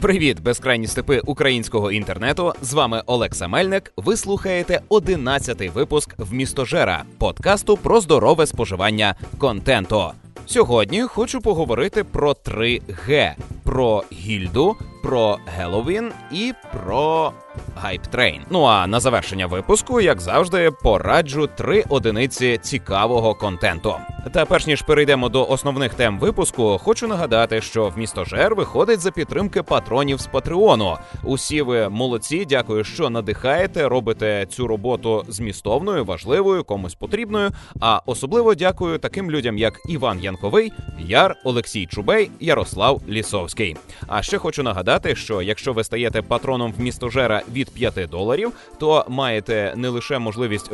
Привіт, безкрайні степи українського інтернету. З вами Олекса Мельник. Ви слухаєте 11-й випуск Вмістожера подкасту про здорове споживання контенту. Сьогодні хочу поговорити про 3 Г: про гільду, про Геловін і про Гайптрейн. Ну а на завершення випуску, як завжди, пораджу три одиниці цікавого контенту. Та перш ніж перейдемо до основних тем випуску, хочу нагадати, що Вмістожер виходить за підтримки патронів з Патреону. Усі ви молодці, дякую, що надихаєте, робите цю роботу змістовною, важливою, комусь потрібною. А особливо дякую таким людям, як Іван Янковий, Яр, Олексій Чубей, Ярослав Лісовський. А ще хочу нагадати, що якщо ви стаєте патроном в місто Жера від 5 доларів, то маєте не лише можливість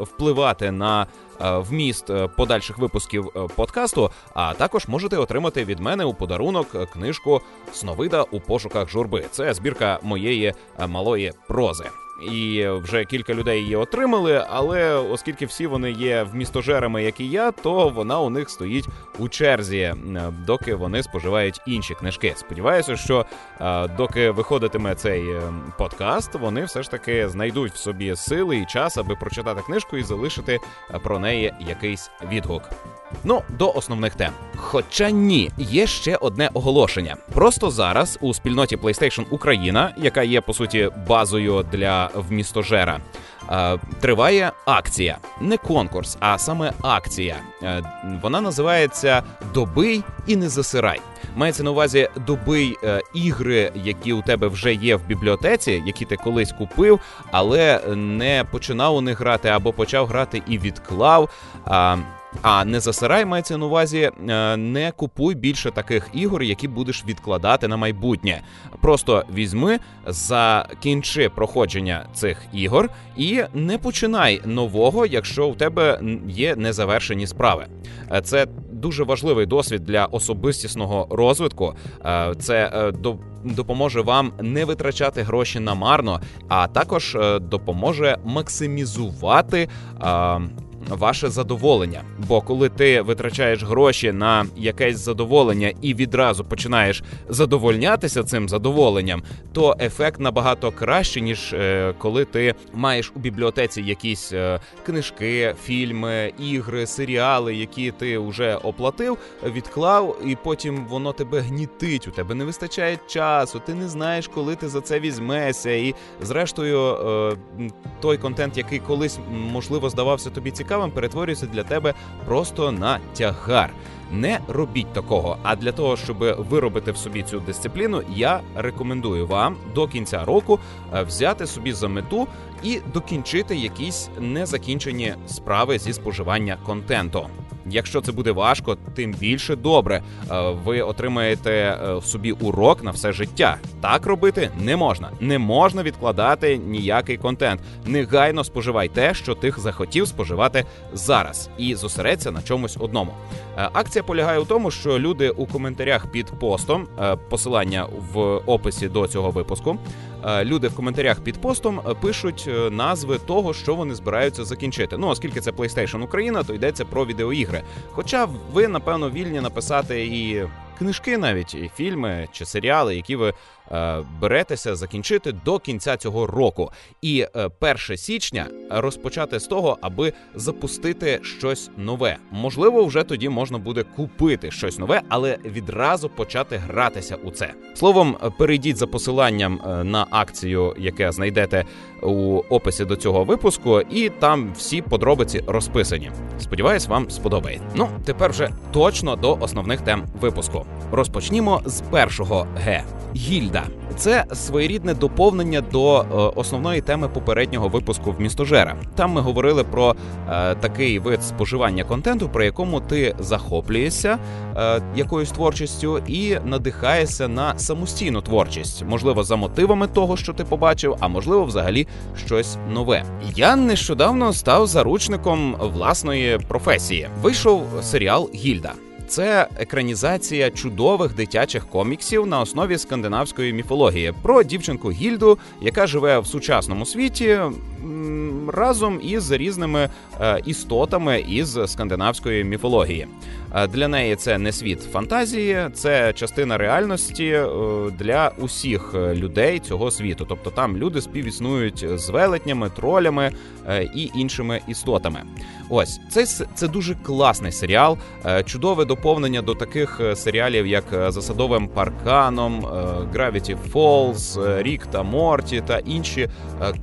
впливати на е, вміст е, подальших випусків е, подкасту, а також можете отримати від мене у подарунок книжку Сновида у пошуках журби. Це збірка моєї малої прози і вже кілька людей її отримали. Але оскільки всі вони є вмістожерами, як і я, то вона у них стоїть у черзі, доки вони споживають інші книжки. Сподіваюся, що доки виходитиме цей е, подкаст, вони все ж таки знайдуть в собі сили і час, аби прочитати книжку і залишити про неї якийсь відгук. Ну, до основних тем. Хоча ні, є ще одне оголошення. Просто зараз у спільноті PlayStation Україна, яка є по суті базою для вмістожера, е, триває акція, не конкурс, а саме акція. Е, вона називається Добий і не засирай. Мається на увазі добий е, ігри, які у тебе вже є в бібліотеці, які ти колись купив, але не починав у них грати або почав грати і відклав. А не засирай мається на увазі, е, не купуй більше таких ігор, які будеш відкладати на майбутнє. Просто візьми, закінчи проходження цих ігор і не починай нового, якщо у тебе є незавершені справи. Е, це дуже важливий досвід для особистісного розвитку. Е, це допоможе вам не витрачати гроші намарно, а також допоможе максимізувати ваше задоволення. Бо коли ти витрачаєш гроші на якесь задоволення і відразу починаєш задовольнятися цим задоволенням, то ефект набагато краще, ніж е, коли ти маєш у бібліотеці якісь е, книжки, фільми, ігри, серіали, які ти вже оплатив, відклав, і потім воно тебе гнітить. У тебе не вистачає часу, ти не знаєш, коли ти за це візьмешся. І зрештою, е, той контент, який колись можливо здавався тобі цікавим, цікавим перетворюється для тебе просто на тягар. Не робіть такого. А для того, щоб виробити в собі цю дисципліну, я рекомендую вам до кінця року е, взяти собі за мету і докінчити якісь незакінчені справи зі споживання контенту. Якщо це буде важко, тим більше добре. Е, ви отримаєте е, собі урок на все життя. Так робити не можна. Не можна відкладати ніякий контент. Негайно споживай те, що ти захотів споживати зараз, і зосередься на чомусь одному. Е, акція полягає у тому, що люди у коментарях під постом посилання в описі до цього випуску. Люди в коментарях під постом пишуть назви того, що вони збираються закінчити. Ну оскільки це PlayStation Україна, то йдеться про відеоігри. Хоча ви, напевно, вільні написати і книжки, навіть і фільми чи серіали, які ви е, беретеся закінчити до кінця цього року. І е, 1 січня розпочати з того, аби запустити щось нове. Можливо, вже тоді можна буде купити щось нове, але відразу почати гратися у це. Словом, перейдіть за посиланням е, на акцію, яке знайдете у описі до цього випуску, і там всі подробиці розписані. Сподіваюсь, вам сподобається. Ну тепер вже точно до основних тем випуску. Розпочнімо з першого Г. Гільда це своєрідне доповнення до е, основної теми попереднього випуску в містожера. Там ми говорили про е, такий вид споживання контенту, при якому ти захоплюєшся е, якоюсь творчістю і надихаєшся на самостійну творчість, можливо, за мотивами того, що ти побачив, а можливо, взагалі щось нове. Я нещодавно став заручником власної професії. Вийшов серіал Гільда. Це екранізація чудових дитячих коміксів на основі скандинавської міфології про дівчинку Гільду, яка живе в сучасному світі разом із різними е, істотами із скандинавської міфології. Е, для неї це не світ фантазії, це частина реальності е, для усіх людей цього світу. Тобто там люди співіснують з велетнями, тролями і іншими істотами. Ось це це дуже класний серіал, чудове доповнення до таких серіалів, як за садовим парканом, Gravity Falls, Рік та Морті та інші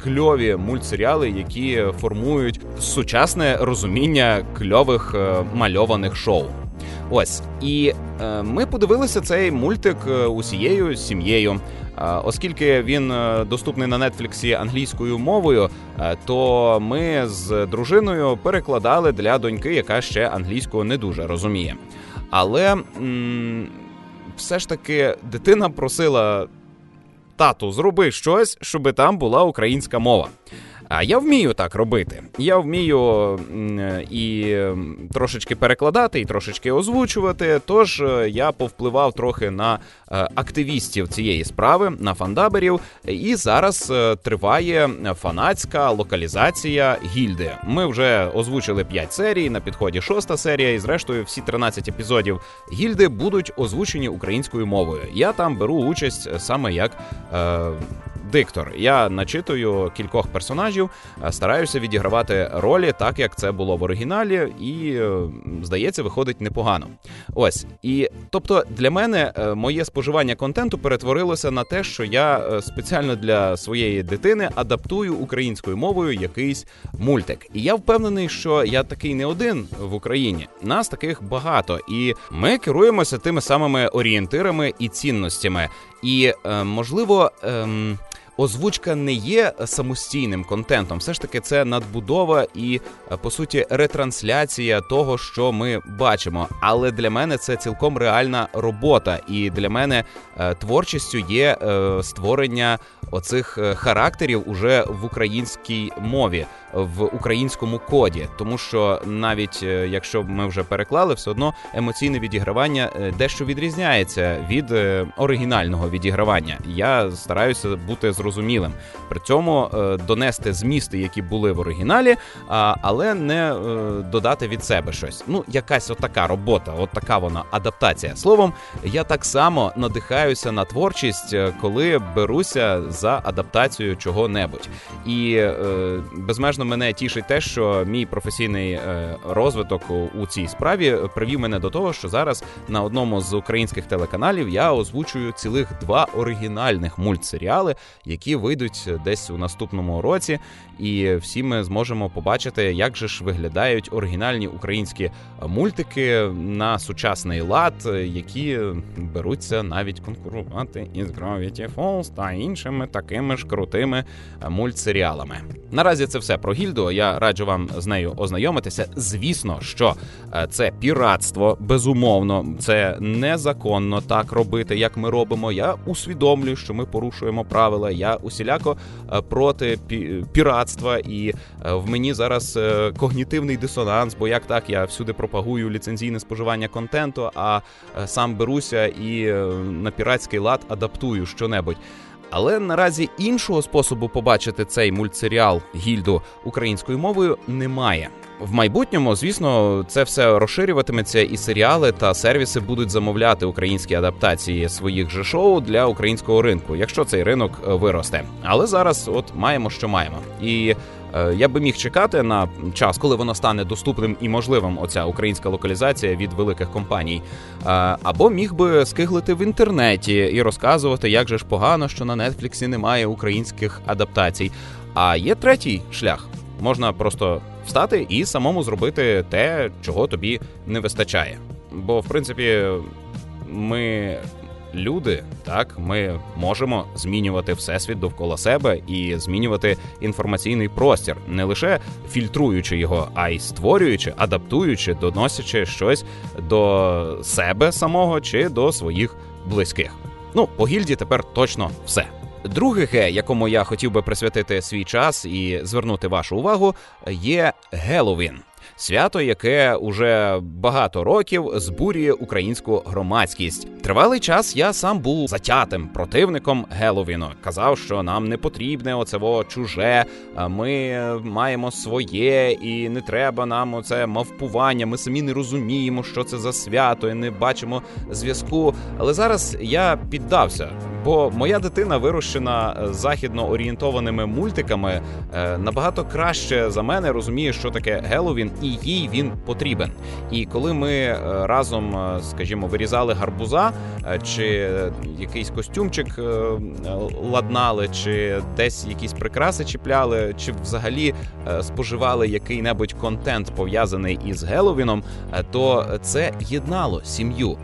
кльові мультсеріали, які формують сучасне розуміння кльових мальованих шоу. Ось і е, ми подивилися цей мультик е, усією сім'єю. Е, оскільки він е, доступний на нетфліксі англійською мовою, то ми з дружиною перекладали для доньки, яка ще англійською не дуже розуміє. Але м- все ж таки дитина просила тату, зроби щось, щоб там була українська мова. А я вмію так робити. Я вмію і трошечки перекладати, і трошечки озвучувати. Тож е, я повпливав трохи на е, активістів цієї справи, на фандаберів. І зараз е, триває фанатська локалізація гільди. Ми вже озвучили 5 серій, на підході шоста серія, і зрештою всі 13 епізодів гільди будуть озвучені українською мовою. Я там беру участь саме як. Диктор. Я начитую кількох персонажів, е, стараюся відігравати ролі так, як це було в оригіналі, і е, здається, виходить непогано. Ось і тобто для мене е, моє споживання контенту перетворилося на те, що я спеціально для своєї дитини адаптую українською мовою якийсь мультик. І я впевнений, що я такий не один в Україні. Нас таких багато, і ми керуємося тими самими орієнтирами і цінностями. І можливо. Ем озвучка не є самостійним контентом. Все ж таки, це надбудова і е, по суті ретрансляція того, що ми бачимо. Але для мене це цілком реальна робота, і для мене е, творчістю є е, створення оцих характерів уже в українській мові в українському коді, тому що навіть е, якщо ми вже переклали, все одно емоційне відігравання е, дещо відрізняється від е, оригінального відігравання. Я стараюся бути зрозумілим, при цьому донести змісти, які були в оригіналі, але не додати від себе щось. Ну, якась отака робота, от така вона адаптація. Словом, я так само надихаюся на творчість, коли беруся за адаптацію чого-небудь. І безмежно мене тішить те, що мій професійний е, розвиток у цій справі привів мене до того, що зараз на одному з українських телеканалів я озвучую цілих два оригінальних мультсеріали, які вийдуть десь у наступному році, і всі ми зможемо побачити, як же ж виглядають оригінальні українські мультики на сучасний лад, які беруться навіть конкурувати із Gravity Falls та іншими такими ж крутими мультсеріалами. Наразі це все про гільду. Я раджу вам з нею ознайомитися. Звісно, що е, це піратство, безумовно, це незаконно так робити, як ми робимо. Я усвідомлюю, що ми порушуємо правила. Я усіляко е, проти піратства, і е, в мені зараз когнітивний дисонанс, бо як так я всюди пропагую ліцензійне споживання контенту, а сам беруся і на піратський лад адаптую щонебудь. Але наразі іншого способу побачити цей мультсеріал гільду українською мовою немає. В майбутньому, звісно, це все розширюватиметься, і серіали та сервіси будуть замовляти українські адаптації своїх же шоу для українського ринку, якщо цей ринок е, виросте. Але зараз, от маємо, що маємо, і я би міг чекати на час, коли воно стане доступним і можливим. Оця українська локалізація від великих компаній, е, або міг би скиглити в інтернеті і розказувати, як же ж погано, що на Нетфліксі немає українських адаптацій. А є третій шлях можна просто встати і самому зробити те, чого тобі не вистачає. Бо, в принципі, ми. Люди, так, ми можемо змінювати всесвіт довкола себе і змінювати інформаційний простір, не лише фільтруючи його, а й створюючи, адаптуючи, доносячи щось до себе самого чи до своїх близьких. Ну, по гільді тепер точно все. Друге ге, якому я хотів би присвятити свій час і звернути вашу увагу, є Геловін. Свято, яке уже багато років збурює українську громадськість. Тривалий час я сам був затятим противником Геловіну. Казав, що нам не потрібне оцево чуже. Ми маємо своє, і не треба нам оце мавпування. Ми самі не розуміємо, що це за свято, і не бачимо зв'язку. Але зараз я піддався. Бо моя дитина вирощена е, західно орієнтованими мультиками е, набагато краще за мене розуміє, що таке Геловін, і їй він потрібен. І коли ми е, разом, скажімо, вирізали гарбуза, чи якийсь костюмчик ладнали, чи десь якісь прикраси чіпляли, чи взагалі споживали який-небудь контент пов'язаний із Геловіном, то це єднало сім'ю.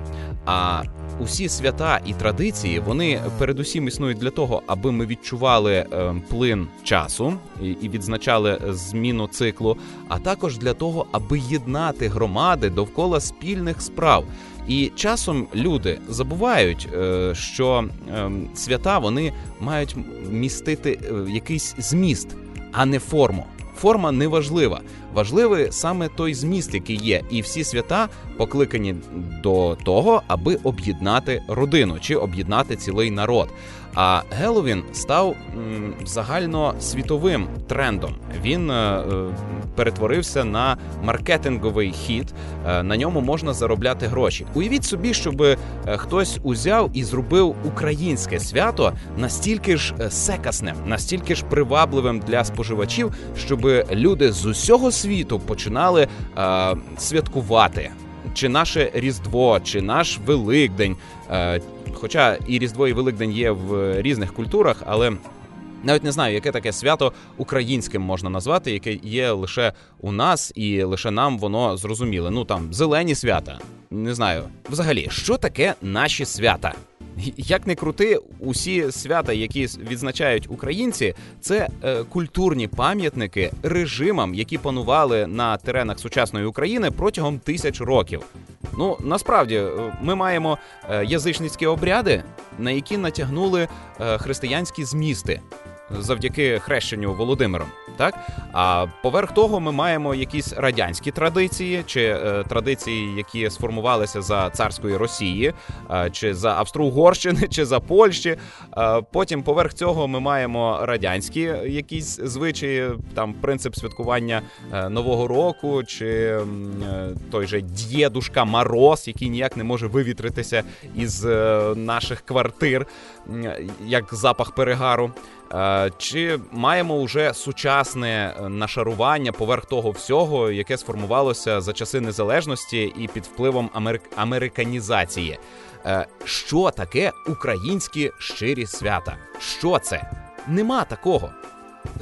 А усі свята і традиції вони передусім існують для того, аби ми відчували е, плин часу і відзначали зміну циклу, а також для того, аби єднати громади довкола спільних справ. І часом люди забувають, е, що ем, свята вони мають містити е, якийсь зміст, а не форму форма не важлива. Важливий саме той зміст, який є, і всі свята покликані до того, аби об'єднати родину чи об'єднати цілий народ. А Геловін став м, загальносвітовим трендом. Він е, е, перетворився на маркетинговий хід. Е, на ньому можна заробляти гроші. Уявіть собі, щоб хтось узяв і зробив українське свято настільки ж секасним, настільки ж привабливим для споживачів, щоб люди з усього світу починали святкувати. Чи наше Різдво, чи наш Великдень, е, Хоча і Різдво, і Великдень є в різних культурах, але навіть не знаю, яке таке свято українським можна назвати, яке є лише у нас, і лише нам воно зрозуміле. Ну там зелені свята. Не знаю. Взагалі, що таке наші свята? Як не крути, усі свята, які відзначають українці, це е, культурні пам'ятники режимам, які панували на теренах сучасної України протягом тисяч років. Ну насправді е, ми маємо е, язичницькі обряди, на які натягнули е, християнські змісти завдяки хрещенню Володимиром. Так а поверх того, ми маємо якісь радянські традиції, чи е, традиції, які сформувалися за царської Росії, е, чи за Австро-Угорщини, чи за Польщі. Е, потім поверх цього ми маємо радянські якісь звичаї, там принцип святкування е, нового року, чи е, той же дєдушка Мороз, який ніяк не може вивітритися із е, наших квартир, як запах перегару. Е, чи маємо вже сучасне е, нашарування поверх того всього, яке сформувалося за часи незалежності і під впливом америк... американізації? Е, що таке українські щирі свята? Що це? Нема такого.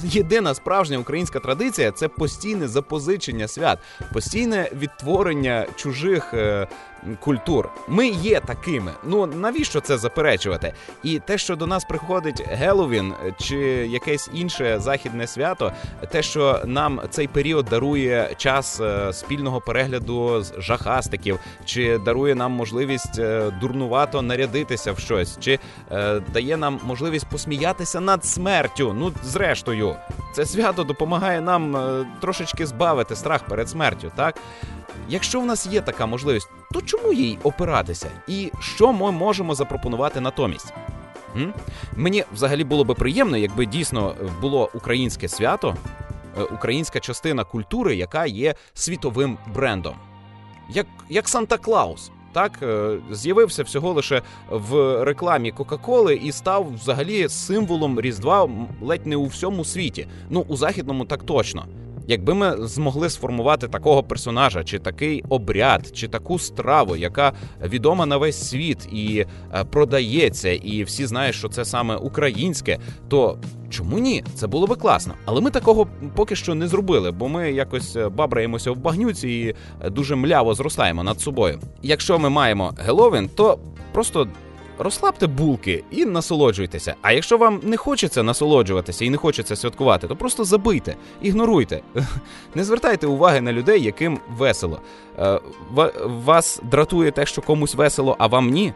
Єдина справжня українська традиція це постійне запозичення свят, постійне відтворення чужих культур. Ми є такими. Ну навіщо це заперечувати? І те, що до нас приходить Геловін чи якесь інше західне свято, те, що нам цей період дарує час е, спільного перегляду з жахастиків, чи дарує нам можливість е, дурнувато нарядитися в щось, чи е, дає нам можливість посміятися над смертю. Ну, зрештою, це свято допомагає нам трошечки збавити страх перед смертю, так. Якщо в нас є така можливість, то чому їй опиратися? І що ми можемо запропонувати натомість? М? Мені взагалі було би приємно, якби дійсно було українське свято, е, українська частина культури, яка є світовим брендом, як як Санта Клаус. Так, е, з'явився всього лише в рекламі Кока-Коли і став взагалі символом Різдва ледь не у всьому світі. Ну у західному так точно. Якби ми змогли сформувати такого персонажа, чи такий обряд, чи таку страву, яка відома на весь світ і е, продається, і всі знають, що це саме українське, то чому ні? Це було би класно. Але ми такого поки що не зробили, бо ми якось е, бабраємося в багнюці і е, дуже мляво зростаємо над собою. Якщо ми маємо Геловін, то просто розслабте булки і насолоджуйтеся. А якщо вам не хочеться насолоджуватися і не хочеться святкувати, то просто забийте, ігноруйте, не звертайте уваги на людей, яким весело. Е, вас дратує те, що комусь весело, а вам ні.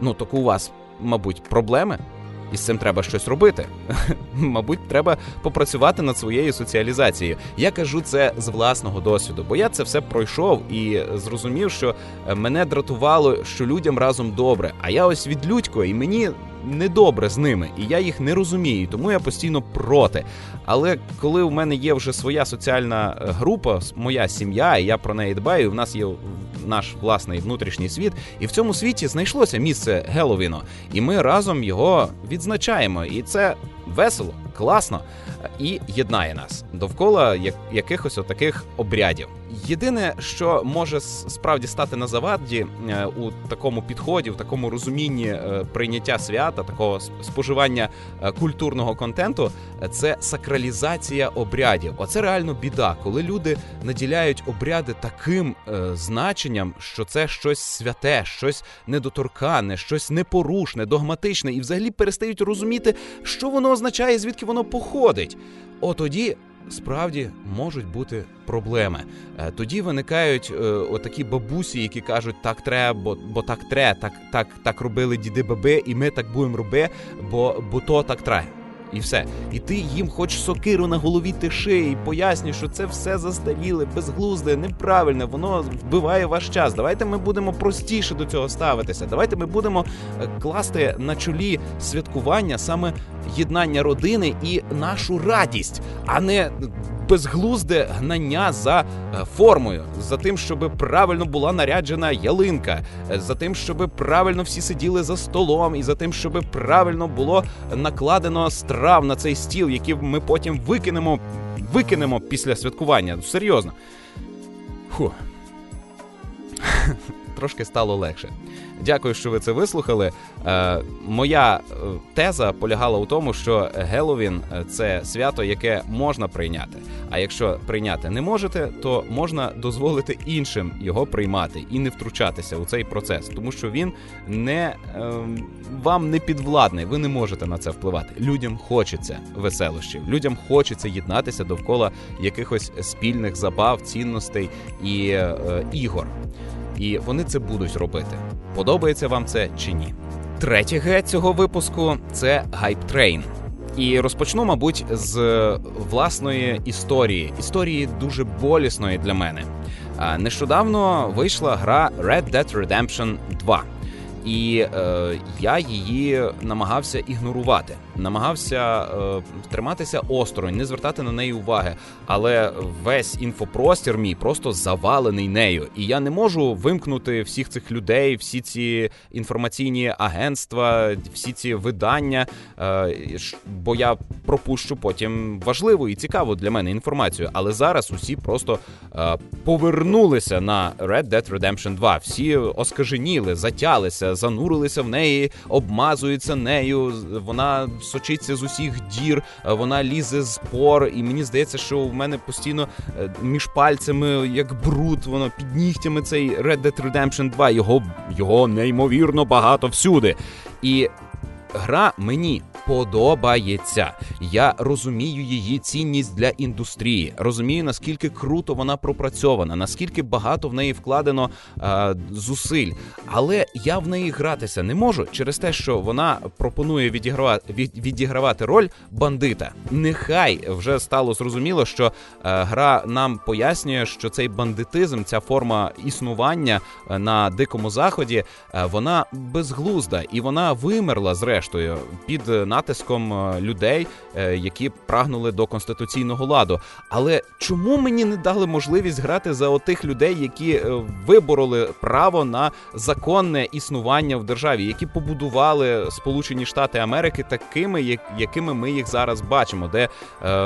Ну так у вас, мабуть, проблеми. І з цим треба щось робити. Мабуть, треба попрацювати над своєю соціалізацією. Я кажу це з власного досвіду, бо я це все пройшов і зрозумів, що е, мене дратувало, що людям разом добре. А я ось від людько, і мені недобре з ними, і я їх не розумію, тому я постійно проти. Але коли у мене є вже своя соціальна е, група, моя сім'я, і я про неї дбаю, і в нас є наш власний внутрішній світ, і в цьому світі знайшлося місце Геловіну, і ми разом його відзначаємо. І це весело, класно і єднає нас довкола якихось отаких обрядів. Єдине, що може справді стати на заваді е, у такому підході, в такому розумінні е, прийняття свята, такого споживання е, культурного контенту, це сакралізація обрядів. Оце реально біда, коли люди наділяють обряди таким значенням, що це щось святе, щось недоторкане, щось непорушне, догматичне, і взагалі перестають розуміти, що воно означає, звідки воно походить. Отоді справді можуть бути проблеми. Е, тоді виникають е, отакі бабусі, які кажуть, так треба, бо бо так треба, так так, так робили діди баби, і ми так будемо робити, бо бо то так треба і все. І ти їм хоч сокиру на голові тиши, і пояснюєш, що це все застаріле, безглузде, неправильне, воно вбиває ваш час. Давайте ми будемо простіше до цього ставитися. Давайте ми будемо е, класти на чолі святкування саме єднання родини і нашу радість, а не безглузде гнання за е, формою, за тим, щоб правильно була наряджена ялинка, е, за тим, щоб правильно всі сиділи за столом, і за тим, щоб правильно було накладено страв на цей стіл, які ми потім викинемо, викинемо після святкування. Серйозно. Фу. Трошки стало легше. Дякую, що ви це вислухали. Е, Моя е, теза полягала у тому, що Геловін е, це свято, яке можна прийняти. А якщо прийняти не можете, то можна дозволити іншим його приймати і не втручатися у цей процес, тому що він не е, вам не підвладний. Ви не можете на це впливати. Людям хочеться веселощів, людям хочеться єднатися довкола якихось спільних забав, цінностей і е, ігор і вони це будуть робити. Подобається вам це чи ні? Третє Г цього випуску це гайп-трейн. І розпочну, мабуть, з власної історії. Історії дуже болісної для мене. Нещодавно вийшла гра Red Dead Redemption 2. І е, я її намагався ігнорувати, намагався е, триматися осторонь, не звертати на неї уваги. Але весь інфопростір мій просто завалений нею. І я не можу вимкнути всіх цих людей, всі ці інформаційні агентства, всі ці видання. Е, бо я пропущу потім важливу і цікаву для мене інформацію. Але зараз усі просто е, повернулися на Red Dead Redemption 2. Всі оскаженіли, затялися занурилися в неї, обмазуються нею. Вона сочиться з усіх дір, вона лізе з пор, і мені здається, що в мене постійно е, між пальцями, як бруд, воно під нігтями цей Red Dead Redemption 2, Його його неймовірно багато всюди. І гра мені подобається. Я розумію її цінність для індустрії, розумію наскільки круто вона пропрацьована, наскільки багато в неї вкладено е, зусиль. Але я в неї гратися не можу через те, що вона пропонує відігравати від, відігравати роль бандита. Нехай вже стало зрозуміло, що е, гра нам пояснює, що цей бандитизм, ця форма існування е, на дикому заході, е, вона безглузда і вона вимерла зрештою під натиском е, людей, е, які прагнули до конституційного ладу. Але чому мені не дали можливість грати за отих людей, які е, вибороли право на законне існування в державі, які побудували Сполучені Штати Америки такими, якими ми їх зараз бачимо, де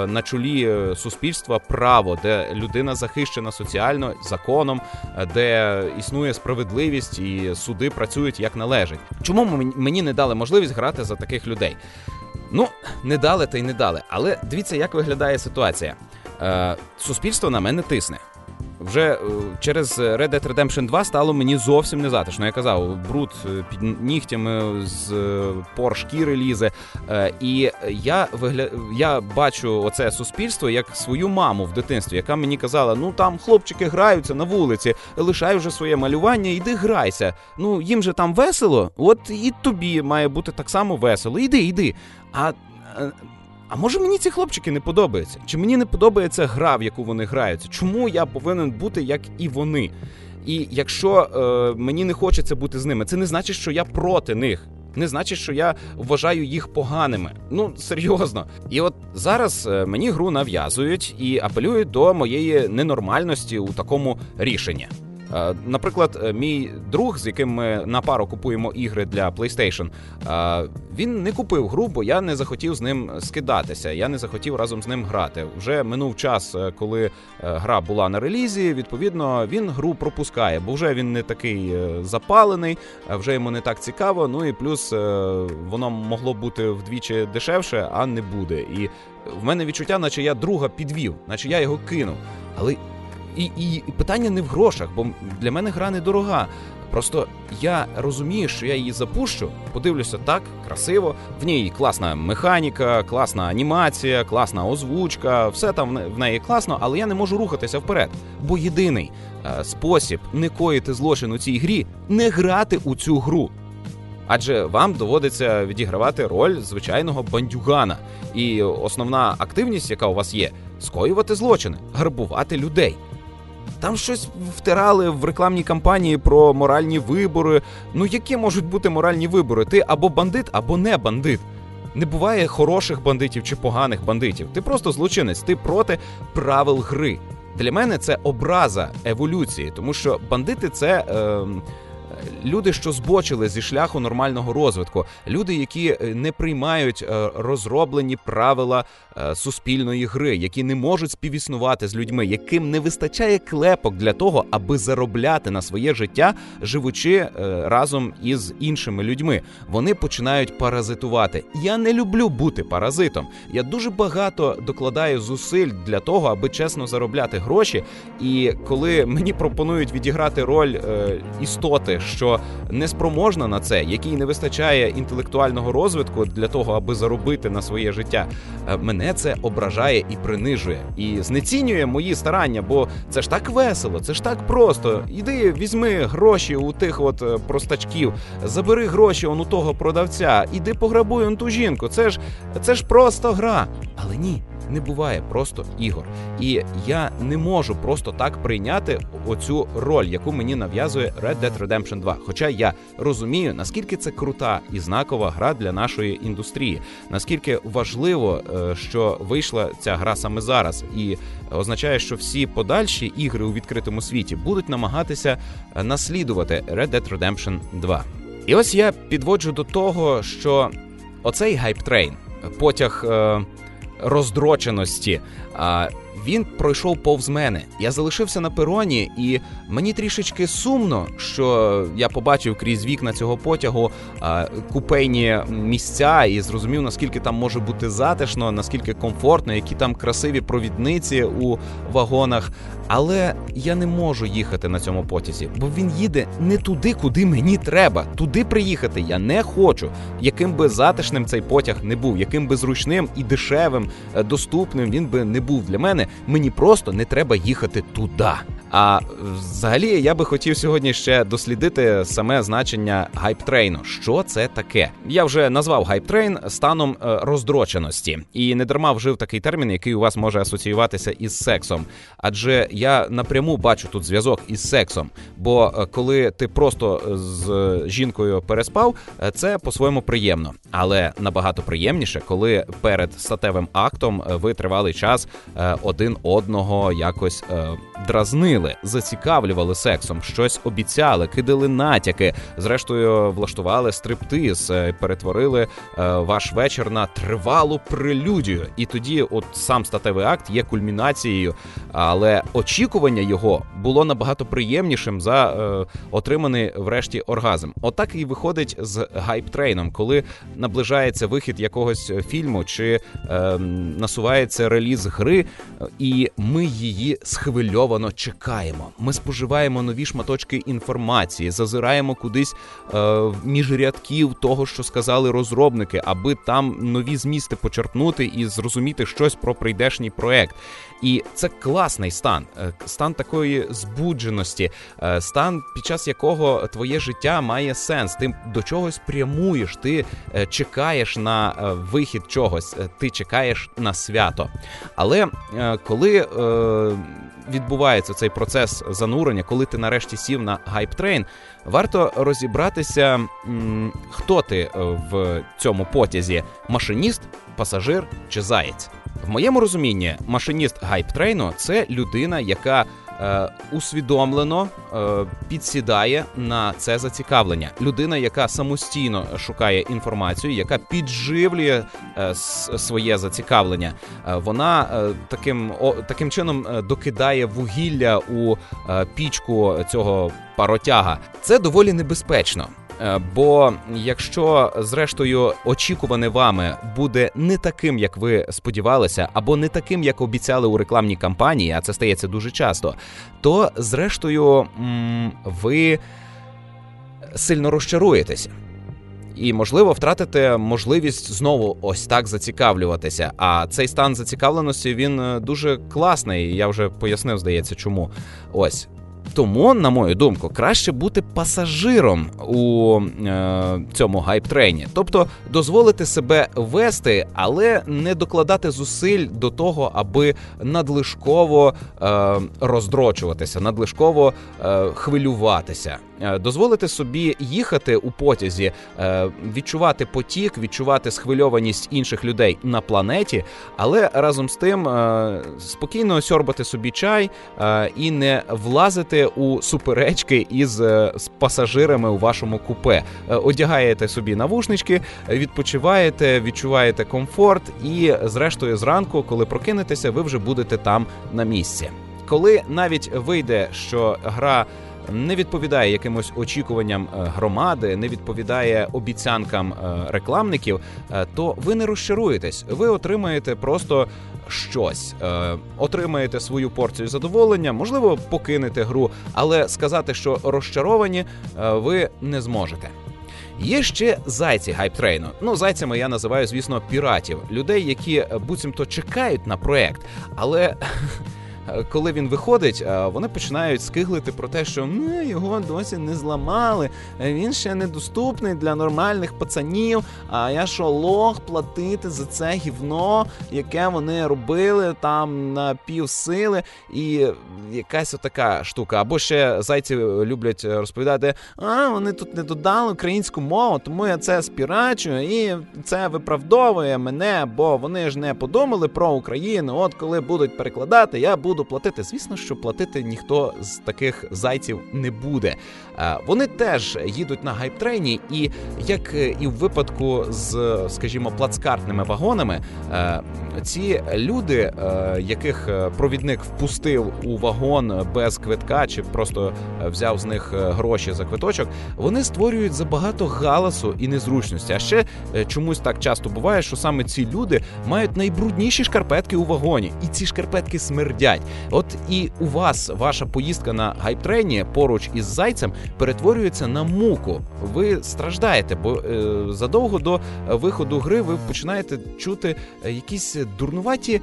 на чолі суспільства право, де людина захищена соціально законом, де існує справедливість і суди працюють як належить. Чому мені не дали можливість грати за таких людей? Ну, не дали та й не дали. Але дивіться, як виглядає ситуація. Е, Суспільство на мене тисне. Вже е, через Red Dead Redemption 2 стало мені зовсім незатишно. Я казав, бруд під нігтями з пор шкіри лізе. І я вигля... я бачу оце суспільство як свою маму в дитинстві, яка мені казала: ну там хлопчики граються на вулиці, лишай вже своє малювання, іди грайся. Ну їм же там весело, от і тобі має бути так само весело. Іди, іди. А а може мені ці хлопчики не подобаються? Чи мені не подобається гра, в яку вони граються? Чому я повинен бути як і вони? І якщо е, мені не хочеться бути з ними, це не значить, що я проти них. Не значить, що я вважаю їх поганими. Ну серйозно. І от зараз е, мені гру нав'язують і апелюють до моєї ненормальності у такому рішенні. Е, наприклад, е, мій друг, з яким ми на пару купуємо ігри для PlayStation, е, він не купив гру, бо я не захотів з ним скидатися. Я не захотів разом з ним грати. Вже минув час, коли гра була на релізі. Відповідно, він гру пропускає, бо вже він не такий запалений, вже йому не так цікаво. Ну і плюс воно могло бути вдвічі дешевше, а не буде. І в мене відчуття, наче я друга підвів, наче я його кинув. Але і, і питання не в грошах, бо для мене гра не дорога. Просто я розумію, що я її запущу, подивлюся так, красиво. В ній класна механіка, класна анімація, класна озвучка, все там в неї класно, але я не можу рухатися вперед. Бо єдиний е, спосіб не коїти злочин у цій грі не грати у цю гру. Адже вам доводиться відігравати роль звичайного бандюгана, і основна активність, яка у вас є, скоювати злочини, грабувати людей. Там щось втирали в рекламній кампанії про моральні вибори. Ну які можуть бути моральні вибори? Ти або бандит, або не бандит. Не буває хороших бандитів чи поганих бандитів. Ти просто злочинець, ти проти правил гри. Для мене це образа еволюції, тому що бандити це. Е, люди, що збочили зі шляху нормального розвитку, люди, які е, не приймають е, розроблені правила е, суспільної гри, які не можуть співіснувати з людьми, яким не вистачає клепок для того, аби заробляти на своє життя, живучи разом із іншими людьми. Вони починають паразитувати. Я не люблю бути паразитом. Я дуже багато докладаю зусиль для того, аби чесно заробляти гроші. І коли мені пропонують відіграти роль істоти, що неспроможна на це, якій не вистачає інтелектуального розвитку для того, аби заробити на своє життя, е, мене це ображає і принижує, і знецінює мої старання, бо це ж так весело, це ж так просто. Іди, візьми гроші у тих от е, простачків, забери гроші он у того продавця, іди пограбуй он ту жінку. Це ж це ж просто гра. Але ні не буває просто ігор. І я не можу просто так прийняти оцю роль, яку мені нав'язує Red Dead Redemption 2. Хоча я розумію, наскільки це крута і знакова гра для нашої індустрії, наскільки важливо, е, що вийшла ця гра саме зараз, і означає, що всі подальші ігри у відкритому світі будуть намагатися е, наслідувати Red Dead Redemption 2. І ось я підводжу до того, що оцей гайп-трейн, потяг е, роздроченості. А він пройшов повз мене. Я залишився на пероні, і мені трішечки сумно, що я побачив крізь вікна цього потягу купейні місця і зрозумів, наскільки там може бути затишно, наскільки комфортно, які там красиві провідниці у вагонах. Але я не можу їхати на цьому потязі, бо він їде не туди, куди мені треба. Туди приїхати я не хочу. Яким би затишним цей потяг не був, яким би зручним і дешевим, е, доступним він би не був для мене. Мені просто не треба їхати туди. А взагалі я би хотів сьогодні ще дослідити саме значення гайптрейну. Що це таке? Я вже назвав гайптрейн станом е, роздроченості, і не дарма вжив такий термін, який у вас може асоціюватися із сексом. Адже я напряму бачу тут зв'язок із сексом. Бо е, коли ти просто з жінкою переспав, е, це по-своєму приємно, але набагато приємніше, коли перед статевим актом ви тривалий час один одного якось дразнили дразнили, зацікавлювали сексом, щось обіцяли, кидали натяки. Зрештою, влаштували стриптиз, е, перетворили е, ваш вечір на тривалу прелюдію. І тоді, от сам статевий акт є кульмінацією, але очікування його було набагато приємнішим за е, отриманий врешті оргазм. Отак і виходить з гайп-трейном, коли наближається вихід якогось фільму чи е, насувається реліз гри, і ми її схвильовано чекаємо. Ми споживаємо нові шматочки інформації, зазираємо кудись е, між рядків того, що сказали розробники, аби там нові змісти почерпнути і зрозуміти щось про прийдешній проект. І це класний стан, е, стан такої збудженості, е, стан, під час якого твоє життя має сенс. Ти до чогось прямуєш, ти е, чекаєш на вихід чогось, ти чекаєш на свято. Але коли відбувається цей процес занурення, коли ти нарешті сів на гайп-трейн, варто розібратися, хто ти в цьому потязі: машиніст, пасажир чи заєць. В моєму розумінні машиніст гайп-трейну це людина, яка е, усвідомлено е, підсідає на це зацікавлення. Людина, яка самостійно шукає інформацію, яка підживлює е, своє зацікавлення. Е, вона е, таким о, таким чином е, докидає вугілля у пічку цього паротяга. Це доволі небезпечно. Е, бо якщо зрештою очікуване вами буде не таким, як ви сподівалися, або не таким, як обіцяли у рекламній кампанії, а це стається дуже часто, то зрештою ви сильно розчаруєтеся. І, можливо, втратите можливість знову ось так зацікавлюватися. А цей стан зацікавленості він е, дуже класний. Я вже пояснив, здається, чому. Ось тому, на мою думку, краще бути пасажиром у е, цьому гайп-трейні. тобто дозволити себе вести, але не докладати зусиль до того, аби надлишково е, роздрочуватися, надлишково е, хвилюватися. Е, дозволити собі їхати у потязі, е, відчувати потік, відчувати схвильованість інших людей на планеті, але разом з тим е, спокійно сьорбати собі чай і не влазити у суперечки із пасажирами у вашому купе. Одягаєте собі навушнички, відпочиваєте, відчуваєте комфорт, і, зрештою, зранку, коли прокинетеся, ви вже будете там на місці. Коли навіть вийде, що гра не відповідає якимось очікуванням е, громади, не відповідає обіцянкам е, рекламників, е, то ви не розчаруєтесь. Ви отримаєте просто щось, отримаєте свою порцію задоволення, можливо, покинете гру, але сказати, що розчаровані, ви не зможете. Є ще зайці гайптрейну. Ну, зайцями я називаю, звісно, піратів, людей, які буцімто чекають на проект, але коли він виходить, вони починають скиглити про те, що ми його досі не зламали. Він ще недоступний для нормальних пацанів. А я що лох платити за це гівно, яке вони робили там на півсили, і якась отака штука. Або ще зайці люблять розповідати: а вони тут не додали українську мову, тому я це спірачую, і це виправдовує мене, бо вони ж не подумали про Україну. От коли будуть перекладати, я буду буду платити. Звісно, що платити ніхто з таких зайців не буде. Е, вони теж їдуть на гайптрейні, і як і в випадку з, скажімо, плацкартними вагонами, е, ці люди, е, яких провідник впустив у вагон без квитка, чи просто взяв з них гроші за квиточок, вони створюють забагато галасу і незручності. А ще чомусь так часто буває, що саме ці люди мають найбрудніші шкарпетки у вагоні, і ці шкарпетки смердять. От і у вас ваша поїздка на гайптрені поруч із зайцем перетворюється на муку. Ви страждаєте, бо е, задовго до виходу гри ви починаєте чути е, якісь дурнуваті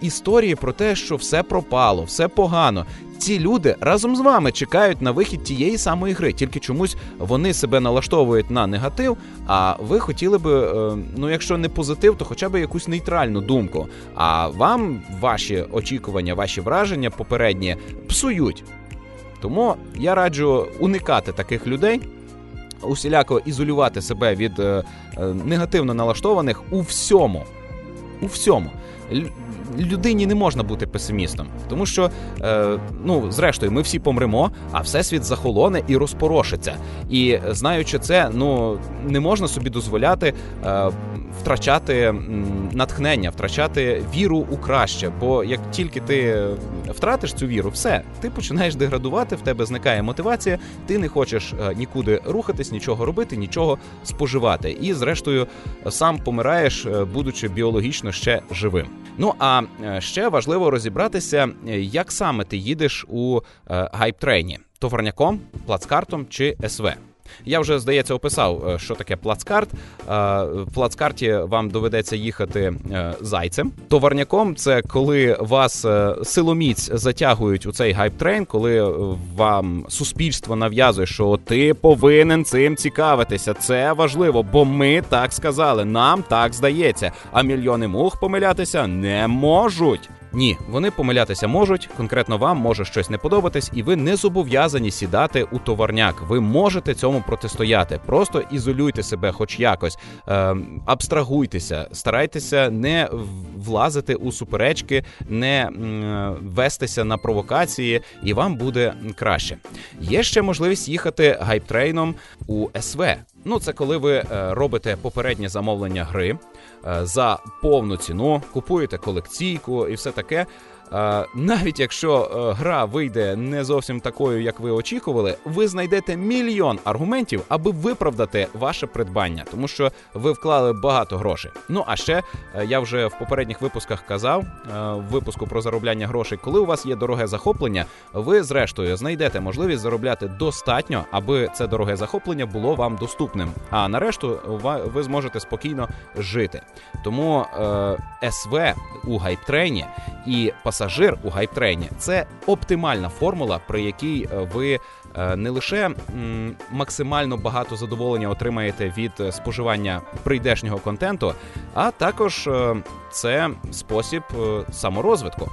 історії про те, що все пропало, все погано. Ці люди разом з вами чекають на вихід тієї самої гри, тільки чомусь вони себе налаштовують на негатив. А ви хотіли би, е, ну якщо не позитив, то хоча б якусь нейтральну думку. А вам ваші очікування, ваші враження попередні псують. Тому я раджу уникати таких людей. Усіляко ізолювати себе від е, е, негативно налаштованих у всьому. У всьому людині не можна бути песимістом, тому що, е, ну, зрештою, ми всі помремо, а всесвіт захолоне і розпорошиться. І знаючи це, ну не можна собі дозволяти. Е, втрачати натхнення, втрачати віру у краще. Бо як тільки ти втратиш цю віру, все ти починаєш деградувати, в тебе зникає мотивація, ти не хочеш е, нікуди рухатись, нічого робити, нічого споживати. І, зрештою, сам помираєш, е, будучи біологічно ще живим. Ну а е, ще важливо розібратися, як саме ти їдеш у гайп-трейні – товарняком, плацкартом чи СВ. Я вже здається описав, е, що таке плацкарт. Е, в плацкарті вам доведеться їхати е, зайцем. Товарняком це коли вас силоміць затягують у цей гайп-трейн, коли вам суспільство нав'язує, що ти повинен цим цікавитися. Це важливо, бо ми так сказали. Нам так здається. А мільйони мух помилятися не можуть. Ні, вони помилятися можуть. Конкретно вам може щось не подобатись, і ви не зобов'язані сідати у товарняк. Ви можете цьому протистояти. Просто ізолюйте себе, хоч якось, е, абстрагуйтеся, старайтеся не влазити у суперечки, не вестися на провокації, і вам буде краще. Є ще можливість їхати гайптрейном у СВ. Ну, це коли ви е, робите попереднє замовлення гри. Е, за повну ціну, купуєте колекційку і все таке. Е, навіть якщо е, гра вийде не зовсім такою, як ви очікували, ви знайдете мільйон аргументів, аби виправдати ваше придбання, тому що ви вклали багато грошей. Ну а ще е, я вже в попередніх випусках казав в випуску про заробляння грошей, коли у вас є дороге захоплення, ви зрештою знайдете можливість заробляти достатньо, аби це дороге захоплення було вам доступним. А на решту ви зможете спокійно жити. Тому е, СВ у гайптрейні і пасажирі пасажир у гайптрейні це оптимальна формула, при якій е, ви е, не лише максимально багато задоволення отримаєте від е, споживання прийдешнього контенту, а також це спосіб саморозвитку.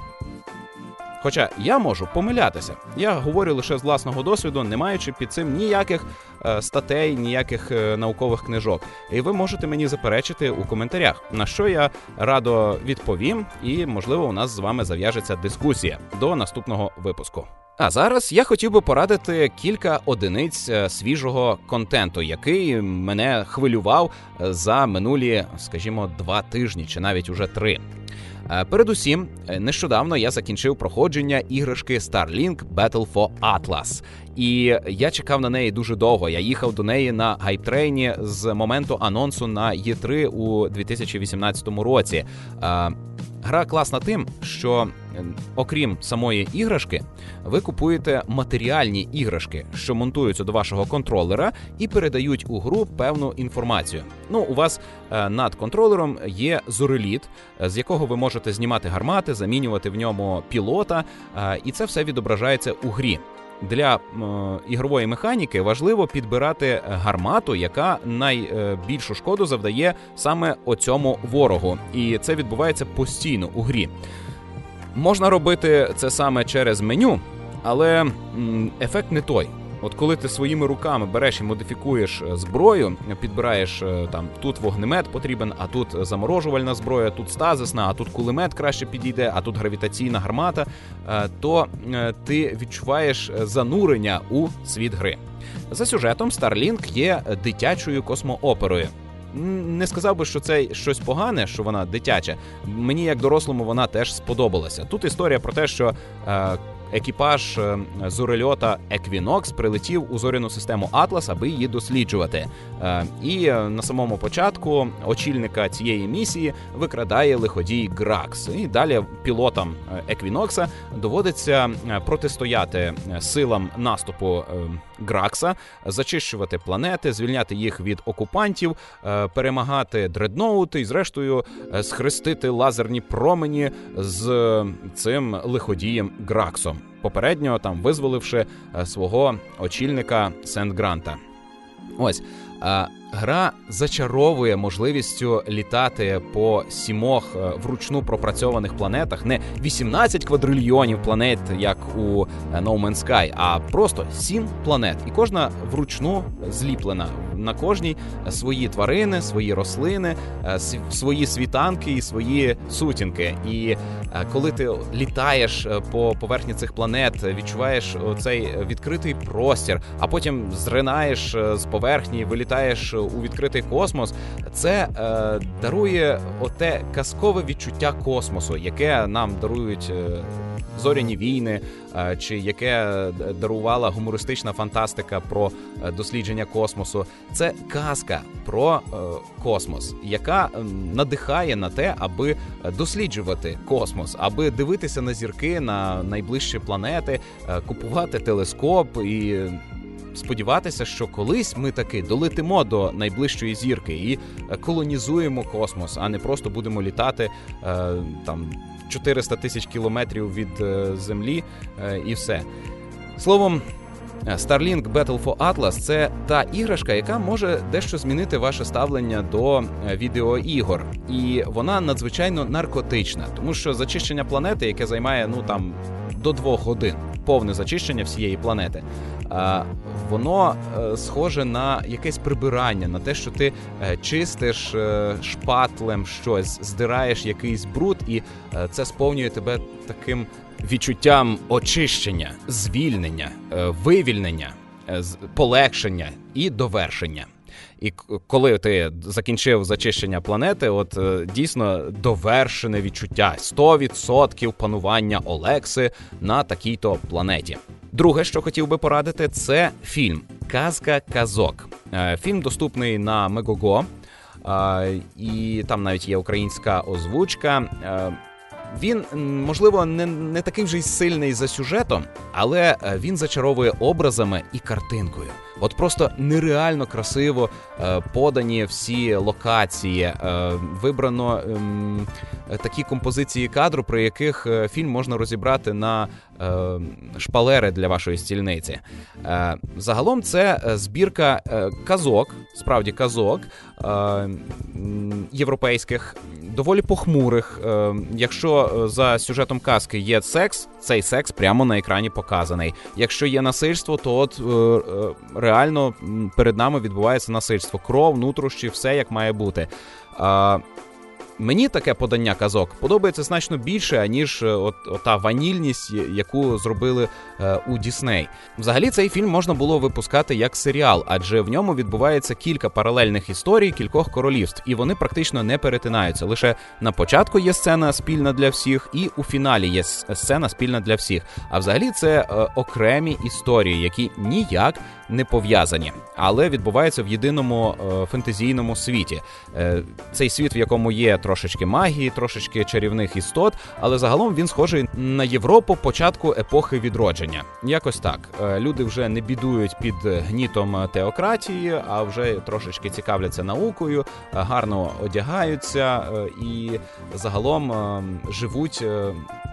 Хоча я можу помилятися, я говорю лише з власного досвіду, не маючи під цим ніяких е, статей, ніяких е, наукових книжок. І ви можете мені заперечити у коментарях, на що я радо відповім, і можливо у нас з вами зав'яжеться дискусія до наступного випуску. А зараз я хотів би порадити кілька одиниць е, свіжого контенту, який мене хвилював за минулі, скажімо, два тижні чи навіть уже три. Е, передусім, е, нещодавно я закінчив проходження іграшки Starlink Battle for Atlas. І я чекав на неї дуже довго. Я їхав до неї на гайптрейні з моменту анонсу на Є3 у 2018 році. Е, гра класна тим, що окрім самої іграшки, ви купуєте матеріальні іграшки, що монтуються до вашого контролера і передають у гру певну інформацію. Ну, у вас е, над контролером є зореліт, з якого ви можете знімати гармати, замінювати в ньому пілота, е, і це все відображається у грі. Для е, ігрової механіки важливо підбирати гармату, яка найбільшу шкоду завдає саме оцьому ворогу, і це відбувається постійно у грі. Можна робити це саме через меню, але ефект не той. От коли ти своїми руками береш і модифікуєш е, зброю, підбираєш е, там тут вогнемет потрібен, а тут заморожувальна зброя, тут стазисна, а тут кулемет краще підійде, а тут гравітаційна гармата, е, то ти відчуваєш занурення у світ гри. За сюжетом Starlink є дитячою космооперою не сказав би, що це щось погане, що вона дитяча. Мені як дорослому вона теж сподобалася. Тут історія про те, що екіпаж е, зорельота Еквінокс прилетів у зоряну систему Атлас, аби її досліджувати. Е, і е, на самому початку очільника цієї місії викрадає лиходій Гракс. І далі пілотам Еквінокса доводиться протистояти силам наступу Гракса, зачищувати планети, звільняти їх від окупантів, перемагати дредноути і, зрештою, схрестити лазерні промені з цим лиходієм Граксом попередньо там визволивши е, свого очільника Сент Гранта. Ось Гра зачаровує можливістю літати по сімох е, вручну пропрацьованих планетах, не 18 квадрильйонів планет, як у е, No Man's Sky, а просто сім планет, і кожна вручну зліплена. На кожній свої тварини, свої рослини, е, свої світанки і свої сутінки. І коли ти літаєш по поверхні цих планет, відчуваєш цей відкритий простір, а потім зринаєш з поверхні, вилітаєш літаєш у відкритий космос, це е, дарує оте казкове відчуття космосу, яке нам дарують. Е, зоряні війни, е, чи яке дарувала гумористична фантастика про е, дослідження космосу. Це казка про е, космос, яка надихає на те, аби досліджувати космос, аби дивитися на зірки на найближчі планети, купувати телескоп і. Сподіватися, що колись ми таки долетимо до найближчої зірки і колонізуємо космос, а не просто будемо літати е, там 400 тисяч кілометрів від е, землі, е, і все. Словом. Starlink Battle for Atlas – це та іграшка, яка може дещо змінити ваше ставлення до е, відеоігор, і вона надзвичайно наркотична, тому що зачищення планети, яке займає ну там до двох годин, повне зачищення всієї планети, воно е, схоже на якесь прибирання, на те, що ти е, чистиш е, шпатлем щось, здираєш якийсь бруд, і це сповнює тебе таким відчуттям очищення, звільнення, вивільнення, полегшення і довершення. І коли ти закінчив зачищення планети, от дійсно довершене відчуття 100% панування Олекси на такій-то планеті. Друге, що хотів би порадити, це фільм Казка Казок. Е, фільм доступний на Мегого, е, і там навіть є українська озвучка. Е, він можливо не не такий вже й сильний за сюжетом, але він зачаровує образами і картинкою. От просто нереально красиво е, подані всі локації, е, вибрано ем, такі композиції кадру, при яких е, фільм можна розібрати на шпалери для вашої стільниці. Загалом це збірка казок, справді казок європейських доволі похмурих. Е, якщо е, за сюжетом казки є секс, цей секс прямо на екрані показаний. Якщо є насильство, то от е, реально перед нами відбувається насильство. Кров, нутрощі, все як має бути. Мені таке подання казок подобається значно більше, аніж е, от, ота ванільність, яку зробили е, у Дісней. Взагалі, цей фільм можна було випускати як серіал, адже в ньому відбувається кілька паралельних історій кількох королівств, і вони практично не перетинаються. Лише на початку є сцена спільна для всіх, і у фіналі є сцена спільна для всіх. А взагалі, це е, окремі історії, які ніяк не пов'язані, але відбуваються в єдиному е, фентезійному світі. Е, цей світ, в якому є трошечки магії, трошечки чарівних істот, але загалом він схожий на Європу початку епохи відродження. Якось так. Е, люди вже не бідують під гнітом теократії, а вже трошечки цікавляться наукою, гарно одягаються і загалом живуть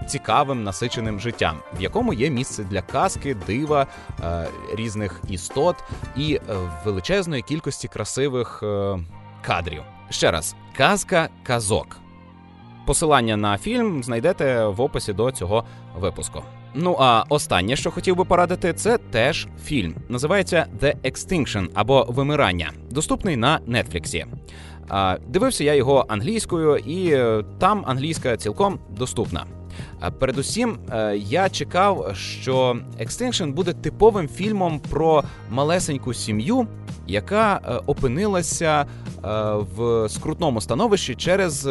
цікавим насиченим життям, в якому є місце для казки, дива, різних істот і величезної кількості красивих кадрів. Ще раз, казка казок. Посилання на фільм знайдете в описі до цього випуску. Ну а останнє, що хотів би порадити, це теж фільм. Називається The Extinction або Вимирання, доступний на Нетфліксі. Дивився я його англійською, і е, там англійська цілком доступна. Передусім, е, я чекав, що Extinction буде типовим фільмом про малесеньку сім'ю, яка е, опинилася в скрутному становищі через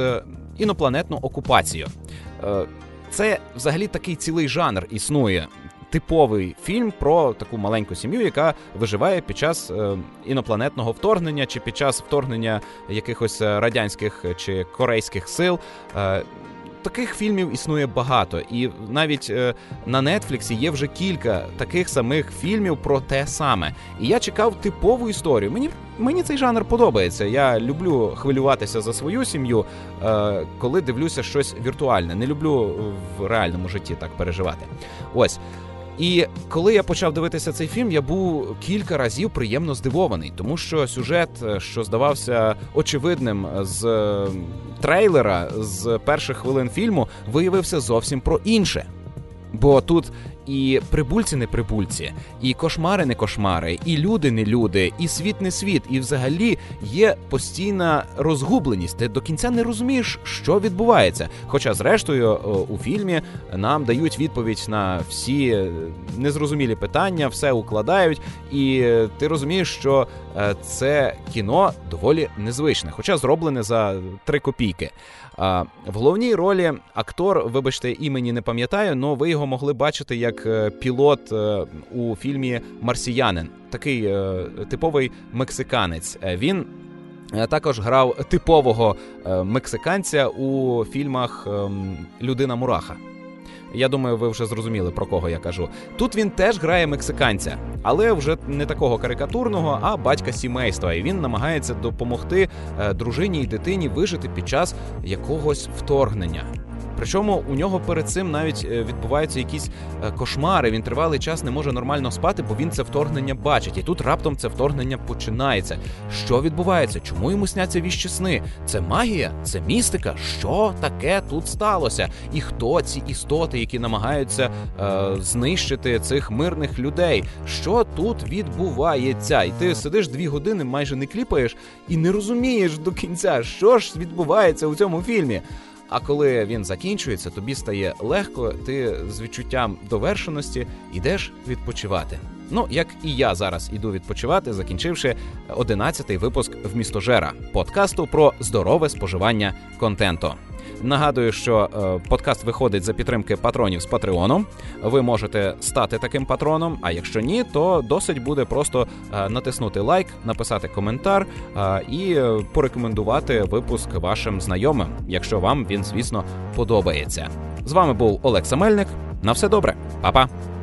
інопланетну окупацію. Це взагалі такий цілий жанр існує. Типовий фільм про таку маленьку сім'ю, яка виживає під час е, інопланетного вторгнення чи під час вторгнення якихось радянських чи корейських сил. Е, таких фільмів існує багато, і навіть е, на Нетфліксі є вже кілька таких самих фільмів про те саме. І я чекав типову історію. Мені мені цей жанр подобається. Я люблю хвилюватися за свою сім'ю, е, коли дивлюся щось віртуальне. Не люблю в реальному житті так переживати. Ось. І коли я почав дивитися цей фільм, я був кілька разів приємно здивований, тому що сюжет, е, що здавався очевидним з е, трейлера з перших хвилин фільму, виявився зовсім про інше. Бо тут і прибульці не прибульці, і кошмари не кошмари, і люди не люди, і світ не світ, і взагалі є постійна розгубленість. Ти до кінця не розумієш, що відбувається. Хоча, зрештою, у фільмі нам дають відповідь на всі незрозумілі питання, все укладають, і ти розумієш, що е, це кіно доволі незвичне, хоча зроблене за три копійки. В головній ролі актор, вибачте, імені не пам'ятаю, але ви його могли бачити як е, пілот е, у фільмі Марсіянин, такий е, типовий мексиканець. Він також грав типового мексиканця у фільмах ем, Людина Мураха. Я думаю, ви вже зрозуміли про кого я кажу. Тут він теж грає мексиканця, але вже не такого карикатурного, а батька сімейства. І він намагається допомогти е, дружині і дитині вижити під час якогось вторгнення. Причому у нього перед цим навіть е, відбуваються якісь е, кошмари. Він тривалий час не може нормально спати, бо він це вторгнення бачить. І тут раптом це вторгнення починається. Що відбувається? Чому йому сняться віщі сни? Це магія? Це містика? Що таке тут сталося? І хто ці істоти, які намагаються е, знищити цих мирних людей? Що тут відбувається? І ти сидиш дві години, майже не кліпаєш і не розумієш до кінця, що ж відбувається у цьому фільмі. А коли він закінчується, тобі стає легко, ти з відчуттям довершеності йдеш відпочивати. Ну, як і я зараз іду відпочивати, закінчивши одинадцятий випуск в містожера подкасту про здорове споживання контенту. Нагадую, що е, подкаст виходить за підтримки патронів з Патреоном. Ви можете стати таким патроном. А якщо ні, то досить буде просто е, натиснути лайк, написати коментар е, і порекомендувати випуск вашим знайомим, якщо вам він, звісно, подобається. З вами був Олег Самельник. На все добре, Па-па!